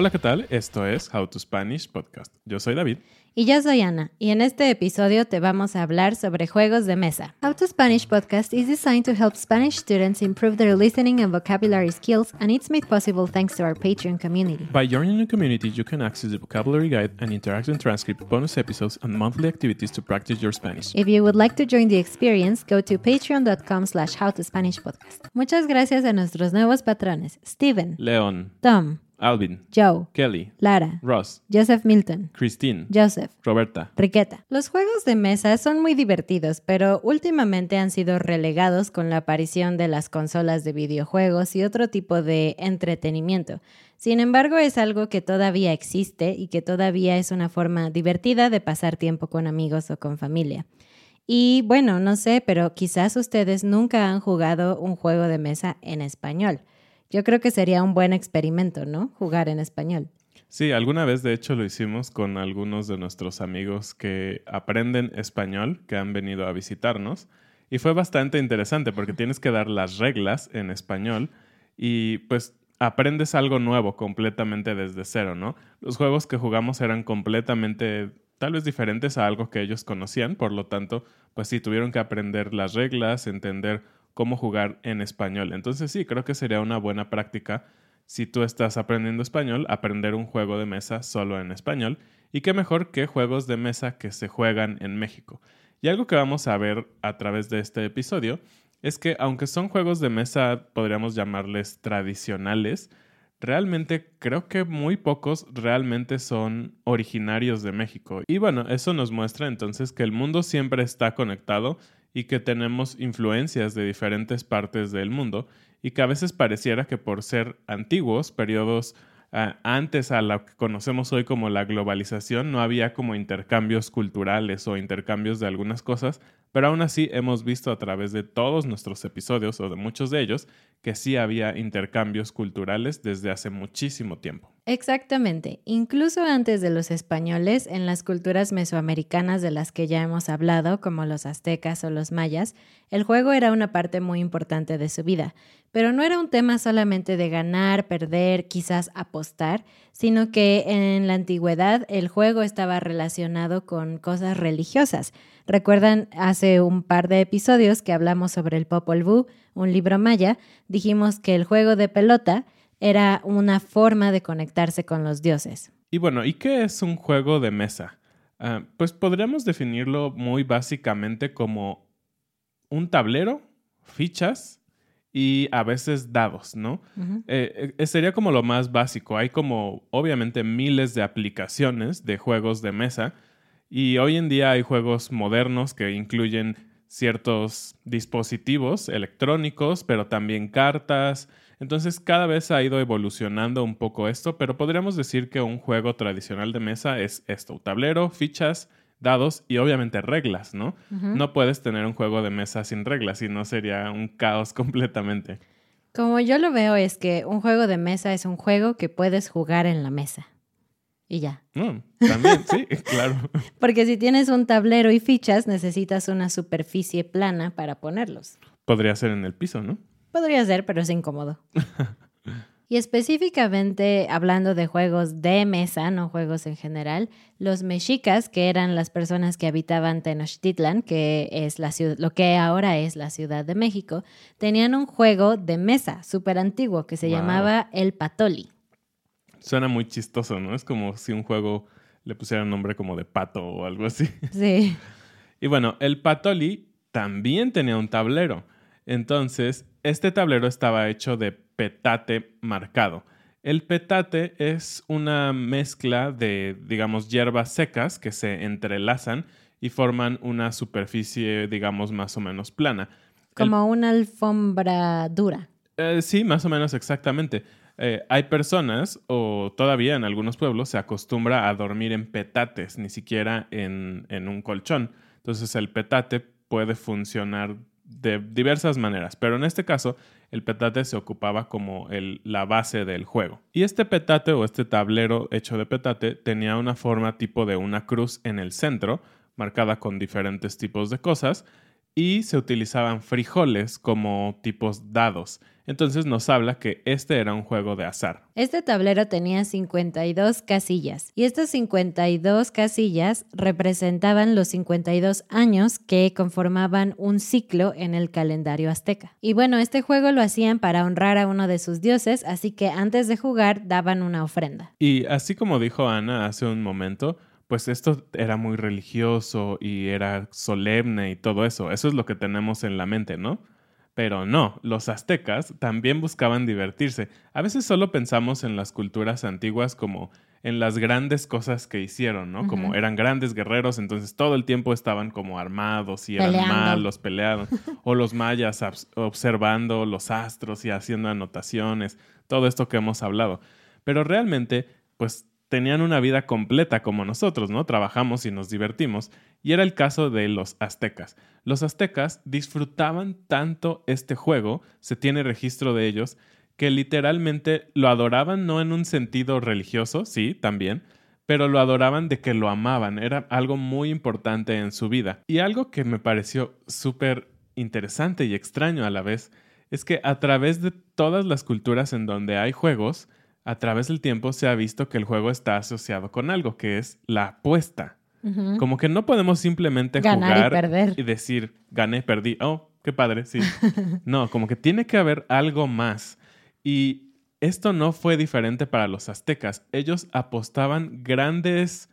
Hola, ¿qué tal? Esto es How to Spanish Podcast. Yo soy David. Y yo soy Ana, y en este episodio te vamos a hablar sobre juegos de mesa. How to Spanish podcast is designed to help Spanish students improve their listening and vocabulary skills, and it's made possible thanks to our Patreon community. By joining the community, you can access the vocabulary guide and interactive transcript, bonus episodes, and monthly activities to practice your Spanish. If you would like to join the experience, go to patreon.com slash howtospanishpodcast. Muchas gracias a nuestros nuevos patrones, Steven, Leon, Tom, Alvin, Joe, Kelly, Lara, Ross, Joseph Milton, Christine, Joseph, Roberta. Riqueta. Los juegos de mesa son muy divertidos, pero últimamente han sido relegados con la aparición de las consolas de videojuegos y otro tipo de entretenimiento. Sin embargo, es algo que todavía existe y que todavía es una forma divertida de pasar tiempo con amigos o con familia. Y bueno, no sé, pero quizás ustedes nunca han jugado un juego de mesa en español. Yo creo que sería un buen experimento, ¿no? Jugar en español. Sí, alguna vez de hecho lo hicimos con algunos de nuestros amigos que aprenden español, que han venido a visitarnos. Y fue bastante interesante porque tienes que dar las reglas en español y pues aprendes algo nuevo completamente desde cero, ¿no? Los juegos que jugamos eran completamente tal vez diferentes a algo que ellos conocían, por lo tanto, pues sí, tuvieron que aprender las reglas, entender cómo jugar en español. Entonces sí, creo que sería una buena práctica si tú estás aprendiendo español, aprender un juego de mesa solo en español. Y qué mejor que juegos de mesa que se juegan en México. Y algo que vamos a ver a través de este episodio es que aunque son juegos de mesa, podríamos llamarles tradicionales, realmente creo que muy pocos realmente son originarios de México. Y bueno, eso nos muestra entonces que el mundo siempre está conectado y que tenemos influencias de diferentes partes del mundo y que a veces pareciera que por ser antiguos, periodos uh, antes a lo que conocemos hoy como la globalización, no había como intercambios culturales o intercambios de algunas cosas, pero aún así hemos visto a través de todos nuestros episodios o de muchos de ellos que sí había intercambios culturales desde hace muchísimo tiempo. Exactamente. Incluso antes de los españoles, en las culturas mesoamericanas de las que ya hemos hablado, como los aztecas o los mayas, el juego era una parte muy importante de su vida. Pero no era un tema solamente de ganar, perder, quizás apostar, sino que en la antigüedad el juego estaba relacionado con cosas religiosas. Recuerdan hace un par de episodios que hablamos sobre el Popol Vuh, un libro maya, dijimos que el juego de pelota era una forma de conectarse con los dioses. Y bueno, ¿y qué es un juego de mesa? Uh, pues podríamos definirlo muy básicamente como un tablero, fichas y a veces dados, ¿no? Uh -huh. eh, eh, sería como lo más básico. Hay como obviamente miles de aplicaciones de juegos de mesa y hoy en día hay juegos modernos que incluyen ciertos dispositivos electrónicos, pero también cartas. Entonces cada vez ha ido evolucionando un poco esto, pero podríamos decir que un juego tradicional de mesa es esto, tablero, fichas, dados y obviamente reglas, ¿no? Uh -huh. No puedes tener un juego de mesa sin reglas, si no sería un caos completamente. Como yo lo veo es que un juego de mesa es un juego que puedes jugar en la mesa. Y ya. No, también, sí, claro. Porque si tienes un tablero y fichas, necesitas una superficie plana para ponerlos. Podría ser en el piso, ¿no? Podría ser, pero es incómodo. y específicamente hablando de juegos de mesa, no juegos en general, los mexicas, que eran las personas que habitaban Tenochtitlan, que es la ciudad, lo que ahora es la Ciudad de México, tenían un juego de mesa súper antiguo que se Wow. llamaba el Patoli. Suena muy chistoso, ¿no? Es como si un juego le pusiera nombre como de pato o algo así. Sí. Y bueno, el Patoli también tenía un tablero. Entonces, este tablero estaba hecho de petate marcado. El petate es una mezcla de, digamos, hierbas secas que se entrelazan y forman una superficie, digamos, más o menos plana. El- Como una alfombra dura. eh, sí, más o menos exactamente. Eh, hay personas, o todavía en algunos pueblos, se acostumbra a dormir en petates, ni siquiera en, un colchón. Entonces el petate puede funcionar de diversas maneras, pero en este caso el petate se ocupaba como la base del juego. Y este petate o este tablero hecho de petate tenía una forma tipo de una cruz en el centro, marcada con diferentes tipos de cosas, y se utilizaban frijoles como tipos dados. Entonces nos habla que este era un juego de azar. Este tablero tenía 52 casillas y estas 52 casillas representaban los 52 años que conformaban un ciclo en el calendario azteca. Y bueno, este juego lo hacían para honrar a uno de sus dioses, así que antes de jugar daban una ofrenda. Y así como dijo Ana hace un momento, pues esto era muy religioso y era solemne y todo eso. Eso es lo que tenemos en la mente, ¿no? Pero no, los aztecas también buscaban divertirse. A veces solo pensamos en las culturas antiguas como en las grandes cosas que hicieron, ¿no? Como eran grandes guerreros, entonces todo el tiempo estaban como armados y eran Peleando. malos, peleados. o los mayas observando los astros y haciendo anotaciones, todo esto que hemos hablado. Pero realmente, pues tenían una vida completa como nosotros, ¿no? Trabajamos y nos divertimos. Y era el caso de los aztecas. Los aztecas disfrutaban tanto este juego, se tiene registro de ellos, que literalmente lo adoraban no en un sentido religioso, sí, también, pero lo adoraban de que lo amaban, era algo muy importante en su vida. Y algo que me pareció súper interesante y extraño a la vez, es que a través de todas las culturas en donde hay juegos, a través del tiempo se ha visto que el juego está asociado con algo, que es la apuesta. Como que no podemos simplemente Ganar y jugar perder. y decir, gané, perdí. Oh, qué padre, sí. no, como que tiene que haber algo más. Y esto no fue diferente para los aztecas. Ellos apostaban grandes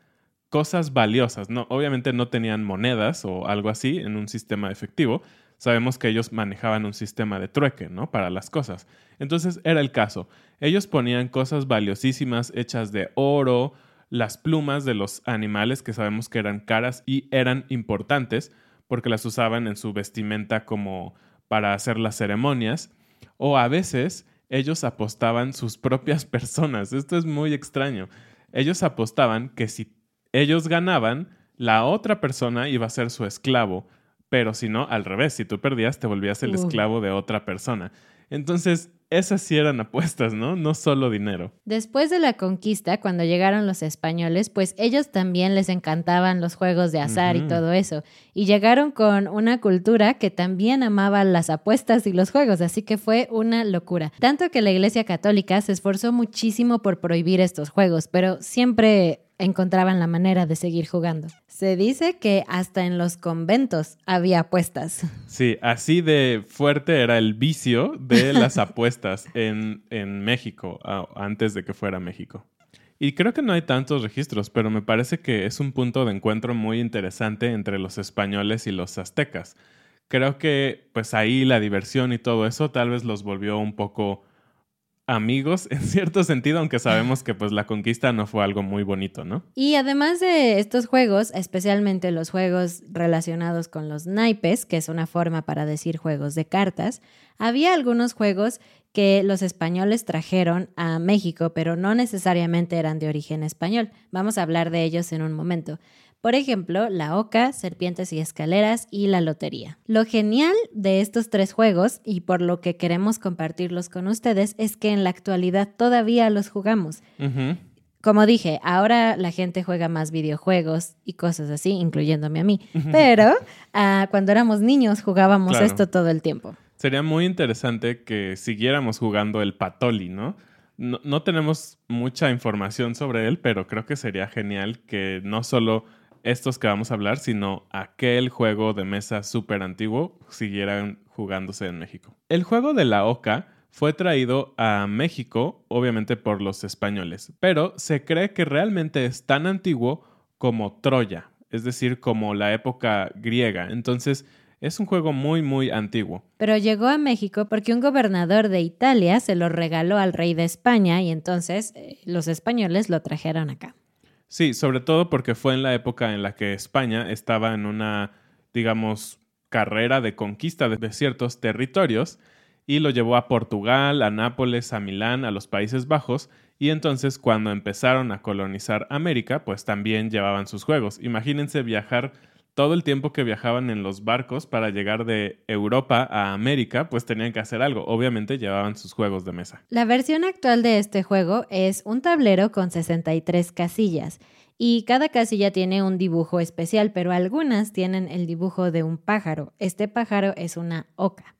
cosas valiosas. No, obviamente no tenían monedas o algo así en un sistema efectivo. Sabemos que ellos manejaban un sistema de trueque, ¿no? Para las cosas. Entonces era el caso. Ellos ponían cosas valiosísimas hechas de oro, las plumas de los animales que sabemos que eran caras y eran importantes porque las usaban en su vestimenta como para hacer las ceremonias. O a veces ellos apostaban sus propias personas. Esto es muy extraño. Ellos apostaban que si ellos ganaban, la otra persona iba a ser su esclavo. Pero si no, al revés, si tú perdías, te volvías el esclavo de otra persona. Entonces, esas sí eran apuestas, ¿no? No solo dinero. Después de la conquista, cuando llegaron los españoles, pues ellos también les encantaban los juegos de azar y todo eso. Y llegaron con una cultura que también amaba las apuestas y los juegos, así que fue una locura. Tanto que la Iglesia Católica se esforzó muchísimo por prohibir estos juegos, pero siempre encontraban la manera de seguir jugando. Se dice que hasta en los conventos había apuestas. Sí, así de fuerte era el vicio de las apuestas en, en México, antes de que fuera México. Y creo que no hay tantos registros, pero me parece que es un punto de encuentro muy interesante entre los españoles y los aztecas. Creo que pues ahí la diversión y todo eso tal vez los volvió un poco amigos en cierto sentido, aunque sabemos que pues la conquista no fue algo muy bonito, ¿no? Y además de estos juegos, especialmente los juegos relacionados con los naipes, que es una forma para decir juegos de cartas, había algunos juegos que los españoles trajeron a México, pero no necesariamente eran de origen español. Vamos a hablar de ellos en un momento. Por ejemplo, la oca, serpientes y escaleras y la lotería. Lo genial de estos tres juegos y por lo que queremos compartirlos con ustedes es que en la actualidad todavía los jugamos. Como dije, ahora la gente juega más videojuegos y cosas así, incluyéndome a mí. Pero ah, cuando éramos niños jugábamos esto todo el tiempo. Sería muy interesante que siguiéramos jugando el Patoli, ¿no? ¿no? tenemos mucha información sobre él, pero creo que sería genial que no solo estos que vamos a hablar, sino aquel juego de mesa súper antiguo siguieran jugándose en México. El juego de la Oca fue traído a México, obviamente por los españoles, pero se cree que realmente es tan antiguo como Troya, es decir, como la época griega. Entonces, es un juego muy, muy antiguo. Pero llegó a México porque un gobernador de Italia se lo regaló al rey de España y entonces eh, los españoles lo trajeron acá. Sí, sobre todo porque fue en la época en la que España estaba en una, digamos, carrera de conquista de ciertos territorios y lo llevó a Portugal, a Nápoles, a Milán, a los Países Bajos, y entonces cuando empezaron a colonizar América, pues también llevaban sus juegos. Imagínense viajar todo el tiempo que viajaban en los barcos para llegar de Europa a América, pues tenían que hacer algo. Obviamente llevaban sus juegos de mesa. La versión actual de este juego es un tablero con 63 casillas. Y cada casilla tiene un dibujo especial, pero algunas tienen el dibujo de un pájaro. Este pájaro es una oca.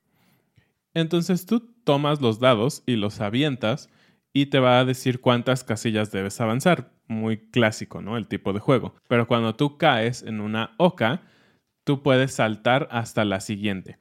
Entonces tú tomas los dados y los avientas y te va a decir cuántas casillas debes avanzar. Muy clásico, ¿no? El tipo de juego. Pero cuando tú caes en una oca, tú puedes saltar hasta la siguiente.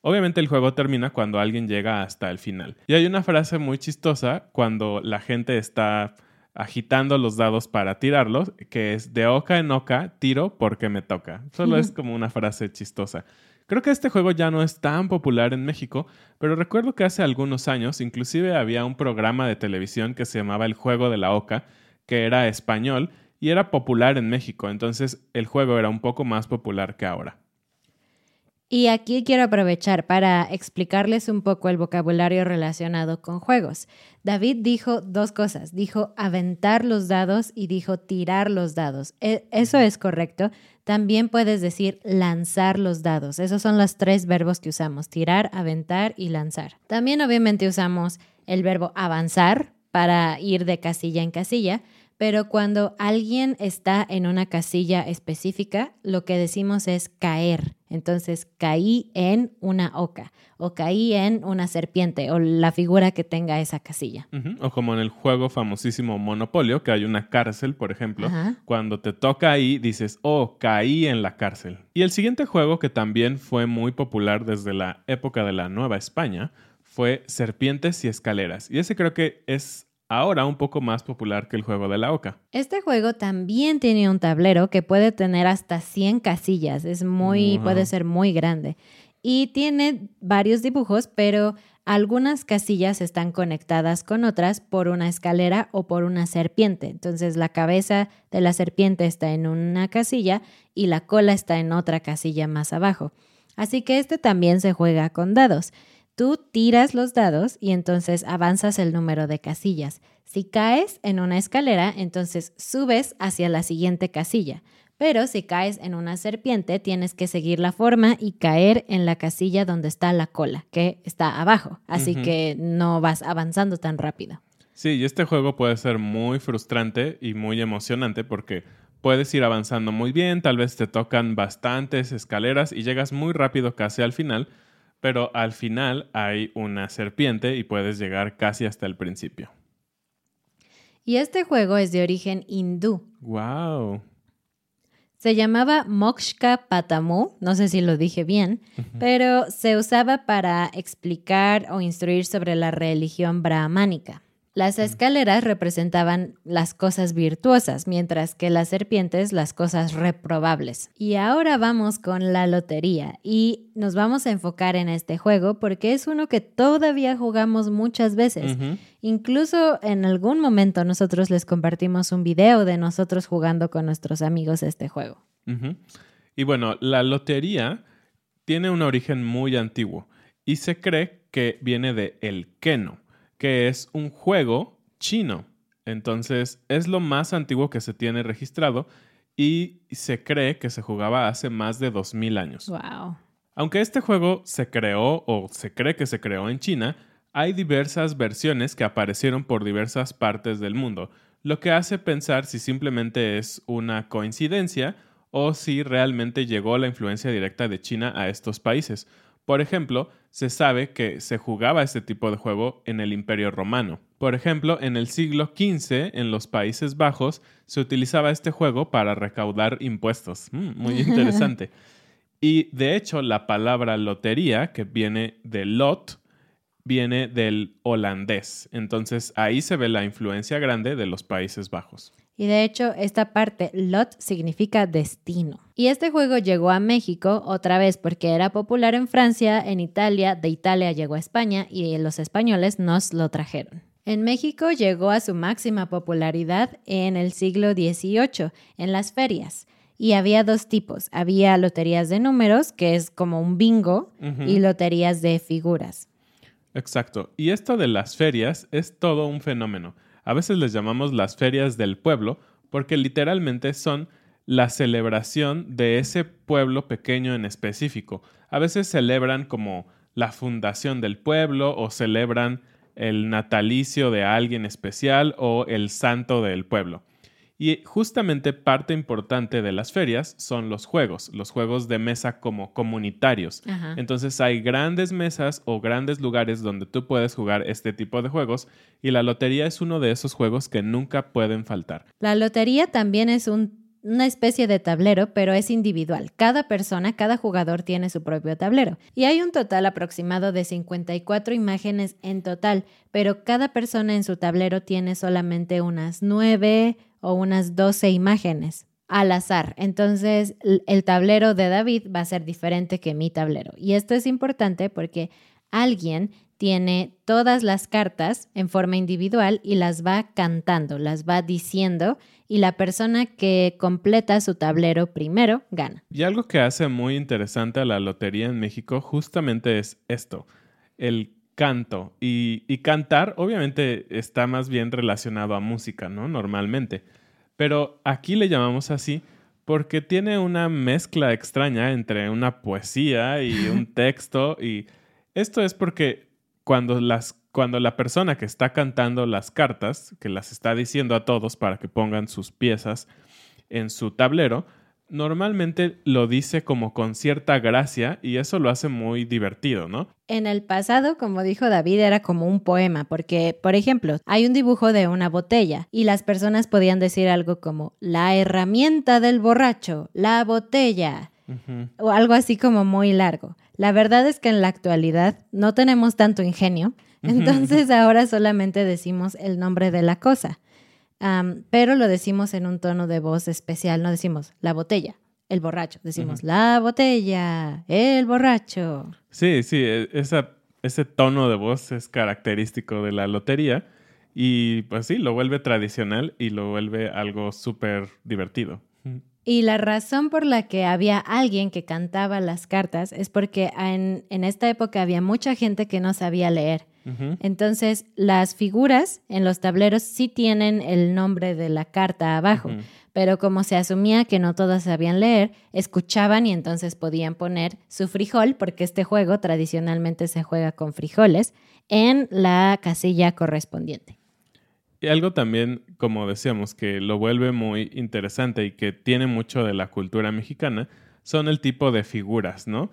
Obviamente el juego termina cuando alguien llega hasta el final. Y hay una frase muy chistosa cuando la gente está agitando los dados para tirarlos, que es de oca en oca, tiro porque me toca. Solo es como una frase chistosa. Creo que este juego ya no es tan popular en México, pero recuerdo que hace algunos años inclusive había un programa de televisión que se llamaba El Juego de la Oca, que era español y era popular en México, entonces el juego era un poco más popular que ahora. Y aquí quiero aprovechar para explicarles un poco el vocabulario relacionado con juegos. David dijo dos cosas, dijo aventar los dados y dijo tirar los dados. E, eso es correcto. También puedes decir lanzar los dados. Esos son los tres verbos que usamos, tirar, aventar y lanzar. También obviamente usamos el verbo avanzar para ir de casilla en casilla, pero cuando alguien está en una casilla específica, lo que decimos es caer. Entonces, caí en una oca o caí en una serpiente o la figura que tenga esa casilla. O como en el juego famosísimo Monopolio, que hay una cárcel, por ejemplo. Cuando te toca ahí, dices, oh, caí en la cárcel. Y el siguiente juego que también fue muy popular desde la época de la Nueva España fue Serpientes y Escaleras. Y ese creo que es ahora un poco más popular que el juego de la oca. Este juego también tiene un tablero que puede tener hasta 100 casillas, es muy, puede ser muy grande. Y tiene varios dibujos, pero algunas casillas están conectadas con otras por una escalera o por una serpiente. Entonces la cabeza de la serpiente está en una casilla y la cola está en otra casilla más abajo. Así que este también se juega con dados. Tú tiras los dados y entonces avanzas el número de casillas. Si caes en una escalera, entonces subes hacia la siguiente casilla. Pero si caes en una serpiente, tienes que seguir la forma y caer en la casilla donde está la cola, que está abajo. Así que no vas avanzando tan rápido. Sí, y este juego puede ser muy frustrante y muy emocionante porque puedes ir avanzando muy bien, tal vez te tocan bastantes escaleras y llegas muy rápido casi al final, pero al final hay una serpiente y puedes llegar casi hasta el principio. Y este juego es de origen hindú. ¡Wow! Se llamaba Mokshka Patamu, no sé si lo dije bien, pero se usaba para explicar o instruir sobre la religión brahmánica. Las escaleras representaban las cosas virtuosas, mientras que las serpientes las cosas reprobables. Y ahora vamos con la lotería y nos vamos a enfocar en este juego porque es uno que todavía jugamos muchas veces. Incluso en algún momento nosotros les compartimos un video de nosotros jugando con nuestros amigos este juego. Y bueno, la lotería tiene un origen muy antiguo y se cree que viene de el keno que es un juego chino. Entonces es lo más antiguo que se tiene registrado y se cree que se jugaba hace más de 2000 años. Wow. Aunque este juego se creó o se cree que se creó en China, hay diversas versiones que aparecieron por diversas partes del mundo, lo que hace pensar si simplemente es una coincidencia o si realmente llegó la influencia directa de China a estos países. Por ejemplo, se sabe que se jugaba este tipo de juego en el Imperio Romano. Por ejemplo, en el siglo XV, en los Países Bajos, se utilizaba este juego para recaudar impuestos. Mm, muy interesante. y de hecho, la palabra lotería, que viene de lot, viene del holandés. Entonces ahí se ve la influencia grande de los Países Bajos. Y de hecho, esta parte, lot, significa destino. Y este juego llegó a México otra vez porque era popular en Francia, en Italia, de Italia llegó a España y los españoles nos lo trajeron. En México llegó a su máxima popularidad en el siglo XVIII, en las ferias. Y había dos tipos. Había loterías de números, que es como un bingo, y loterías de figuras. Exacto. Y esto de las ferias es todo un fenómeno. A veces les llamamos las ferias del pueblo porque literalmente son la celebración de ese pueblo pequeño en específico. A veces celebran como la fundación del pueblo o celebran el natalicio de alguien especial o el santo del pueblo. Y justamente parte importante de las ferias son los juegos, los juegos de mesa como comunitarios. Entonces hay grandes mesas o grandes lugares donde tú puedes jugar este tipo de juegos y la lotería es uno de esos juegos que nunca pueden faltar. La lotería también es una especie de tablero, pero es individual. Cada persona, cada jugador tiene su propio tablero. Y hay un total aproximado de 54 imágenes en total, pero cada persona en su tablero tiene solamente unas 9 o unas 12 imágenes al azar. Entonces, el tablero de David va a ser diferente que mi tablero. Y esto es importante porque alguien tiene todas las cartas en forma individual y las va cantando, las va diciendo y la persona que completa su tablero primero gana. Y algo que hace muy interesante a la lotería en México justamente es esto, el canto. Y, cantar obviamente está más bien relacionado a música, ¿no? Normalmente. Pero aquí le llamamos así porque tiene una mezcla extraña entre una poesía y un texto. Y esto es porque cuando, las, cuando la persona que está cantando las cartas, que las está diciendo a todos para que pongan sus piezas en su tablero, normalmente lo dice como con cierta gracia y eso lo hace muy divertido, ¿no? En el pasado, como dijo David, era como un poema, porque, por ejemplo, hay un dibujo de una botella y las personas podían decir algo como la herramienta del borracho, la botella, o algo así como muy largo. La verdad es que en la actualidad no tenemos tanto ingenio, entonces ahora solamente decimos el nombre de la cosa. Pero lo decimos en un tono de voz especial, no decimos la botella, el borracho, decimos la botella, el borracho. Sí, sí, e, ese tono de voz es característico de la lotería. Y pues sí, lo vuelve tradicional y lo vuelve algo súper divertido. Y la razón por la que había alguien que cantaba las cartas es porque en, en esta época había mucha gente que no sabía leer. Entonces, las figuras en los tableros sí tienen el nombre de la carta abajo, pero como se asumía que no todas sabían leer, escuchaban y entonces podían poner su frijol, porque este juego tradicionalmente se juega con frijoles, en la casilla correspondiente. Y algo también, como decíamos, que lo vuelve muy interesante y que tiene mucho de la cultura mexicana, son el tipo de figuras, ¿no?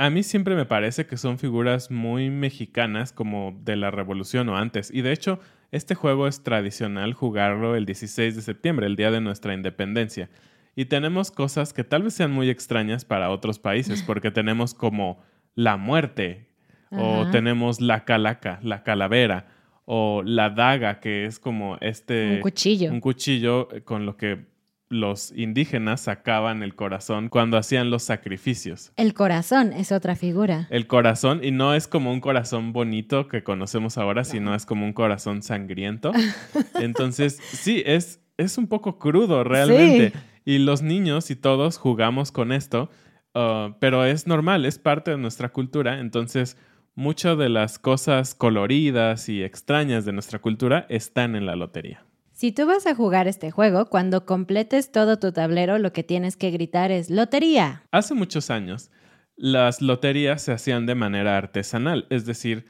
a mí siempre me parece que son figuras muy mexicanas como de la revolución o antes. Y de hecho, este juego es tradicional jugarlo el 16 de septiembre, el día de nuestra independencia. Y tenemos cosas que tal vez sean muy extrañas para otros países, porque tenemos como la muerte, o tenemos la calaca, la calavera, o la daga, que es como este... Un cuchillo. Un cuchillo con lo que los indígenas sacaban el corazón cuando hacían los sacrificios. El corazón es otra figura. El corazón, y no es como un corazón bonito que conocemos ahora, sino es como un corazón sangriento. Entonces, sí, es, es un poco crudo realmente. Y los niños y todos jugamos con esto, uh, pero es normal, es parte de nuestra cultura. Entonces, muchas de las cosas coloridas y extrañas de nuestra cultura están en la lotería. Si tú vas a jugar este juego, cuando completes todo tu tablero, lo que tienes que gritar es lotería. Hace muchos años, las loterías se hacían de manera artesanal, es decir,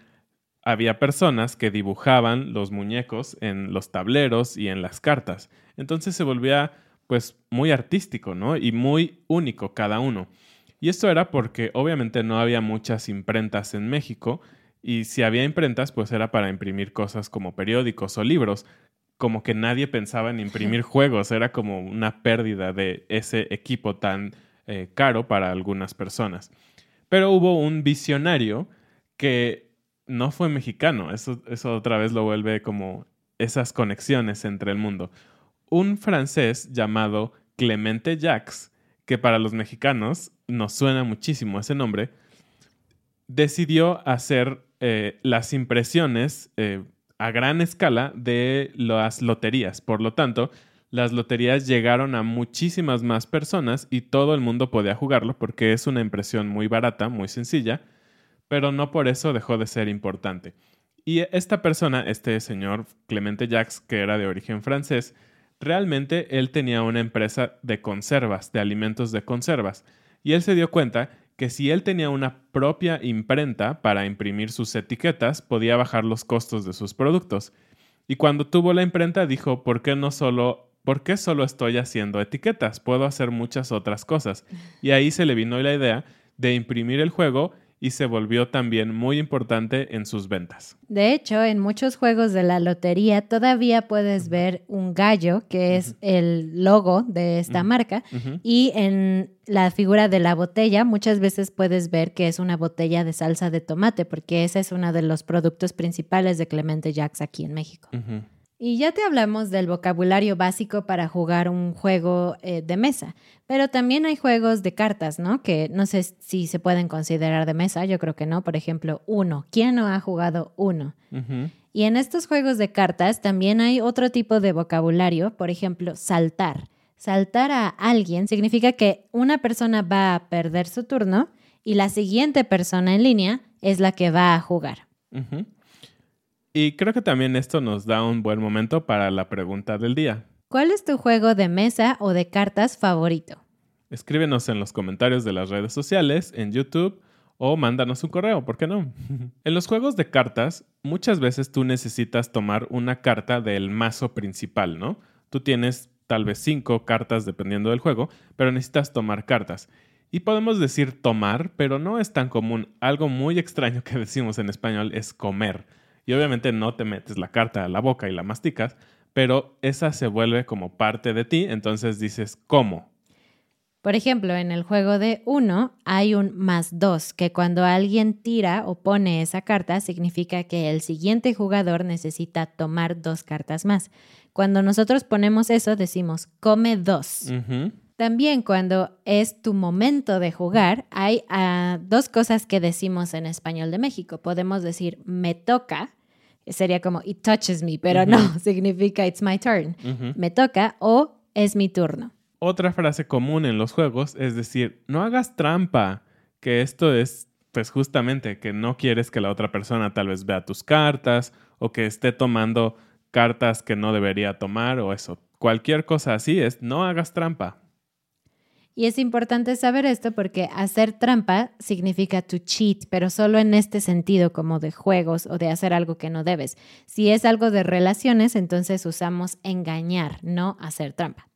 había personas que dibujaban los muñecos en los tableros y en las cartas. Entonces se volvía pues muy artístico, ¿no? Y muy único cada uno. Y esto era porque obviamente no había muchas imprentas en México y si había imprentas pues era para imprimir cosas como periódicos o libros, como que nadie pensaba en imprimir juegos, era como una pérdida de ese equipo tan eh, caro para algunas personas. Pero hubo un visionario que no fue mexicano, eso, eso otra vez lo vuelve como esas conexiones entre el mundo. Un francés llamado Clemente Jacques, que para los mexicanos nos suena muchísimo ese nombre, decidió hacer eh, las impresiones eh, a gran escala de las loterías. Por lo tanto, las loterías llegaron a muchísimas más personas y todo el mundo podía jugarlo porque es una impresión muy barata, muy sencilla, pero no por eso dejó de ser importante. Y esta persona, este señor Clemente Jacques, que era de origen francés, realmente él tenía una empresa de conservas, de alimentos de conservas, y él se dio cuenta que si él tenía una propia imprenta para imprimir sus etiquetas, podía bajar los costos de sus productos. Y cuando tuvo la imprenta dijo, ¿por qué no solo, por qué solo estoy haciendo etiquetas? Puedo hacer muchas otras cosas. Y ahí se le vino la idea de imprimir el juego y se volvió también muy importante en sus ventas. De hecho, en muchos juegos de la lotería todavía puedes ver un gallo, que es el logo de esta marca, y en la figura de la botella muchas veces puedes ver que es una botella de salsa de tomate, porque ese es uno de los productos principales de Clemente Jacks aquí en México. Y ya te hablamos del vocabulario básico para jugar un juego eh, de mesa, pero también hay juegos de cartas, ¿no? Que no sé si se pueden considerar de mesa, yo creo que no. Por ejemplo, uno. ¿Quién no ha jugado uno? Y en estos juegos de cartas también hay otro tipo de vocabulario, por ejemplo, saltar. Saltar a alguien significa que una persona va a perder su turno y la siguiente persona en línea es la que va a jugar. Y creo que también esto nos da un buen momento para la pregunta del día. ¿Cuál es tu juego de mesa o de cartas favorito? Escríbenos en los comentarios de las redes sociales, en YouTube o mándanos un correo, ¿por qué no? en los juegos de cartas, muchas veces tú necesitas tomar una carta del mazo principal, ¿no? Tú tienes tal vez cinco cartas dependiendo del juego, pero necesitas tomar cartas. Y podemos decir tomar, pero no es tan común. Algo muy extraño que decimos en español es comer. Y obviamente no te metes la carta a la boca y la masticas, pero esa se vuelve como parte de ti, entonces dices, ¿cómo? Por ejemplo, en el juego de uno hay un más dos, que cuando alguien tira o pone esa carta significa que el siguiente jugador necesita tomar dos cartas más. Cuando nosotros ponemos eso, decimos come dos. También cuando es tu momento de jugar, hay ah, dos cosas que decimos en español de México. Podemos decir me toca, sería como it touches me, pero no, significa it's my turn. Me toca o es mi turno. Otra frase común en los juegos es decir, no hagas trampa, que esto es pues justamente que no quieres que la otra persona tal vez vea tus cartas o que esté tomando cartas que no debería tomar o eso. Cualquier cosa así es no hagas trampa. Y es importante saber esto porque hacer trampa significa to cheat, pero solo en este sentido, como de juegos o de hacer algo que no debes. Si es algo de relaciones, entonces usamos engañar, no hacer trampa.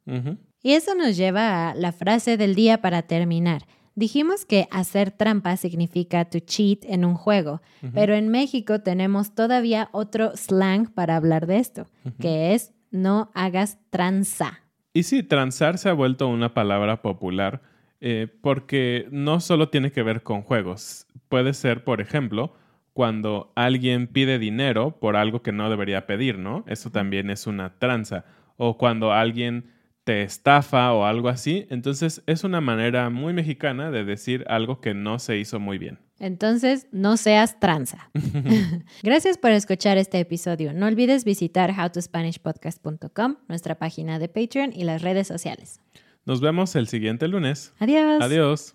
Y eso nos lleva a la frase del día para terminar. Dijimos que hacer trampa significa to cheat en un juego, pero en México tenemos todavía otro slang para hablar de esto, que es no hagas tranza. Y sí, transar se ha vuelto una palabra popular eh, porque no solo tiene que ver con juegos. Puede ser, por ejemplo, cuando alguien pide dinero por algo que no debería pedir, ¿no? Eso también es una tranza. O cuando alguien te estafa o algo así. Entonces es una manera muy mexicana de decir algo que no se hizo muy bien. Entonces, no seas tranza. Gracias por escuchar este episodio. No olvides visitar howtospanishpodcast.com, nuestra página de Patreon y las redes sociales. Nos vemos el siguiente lunes. Adiós. Adiós.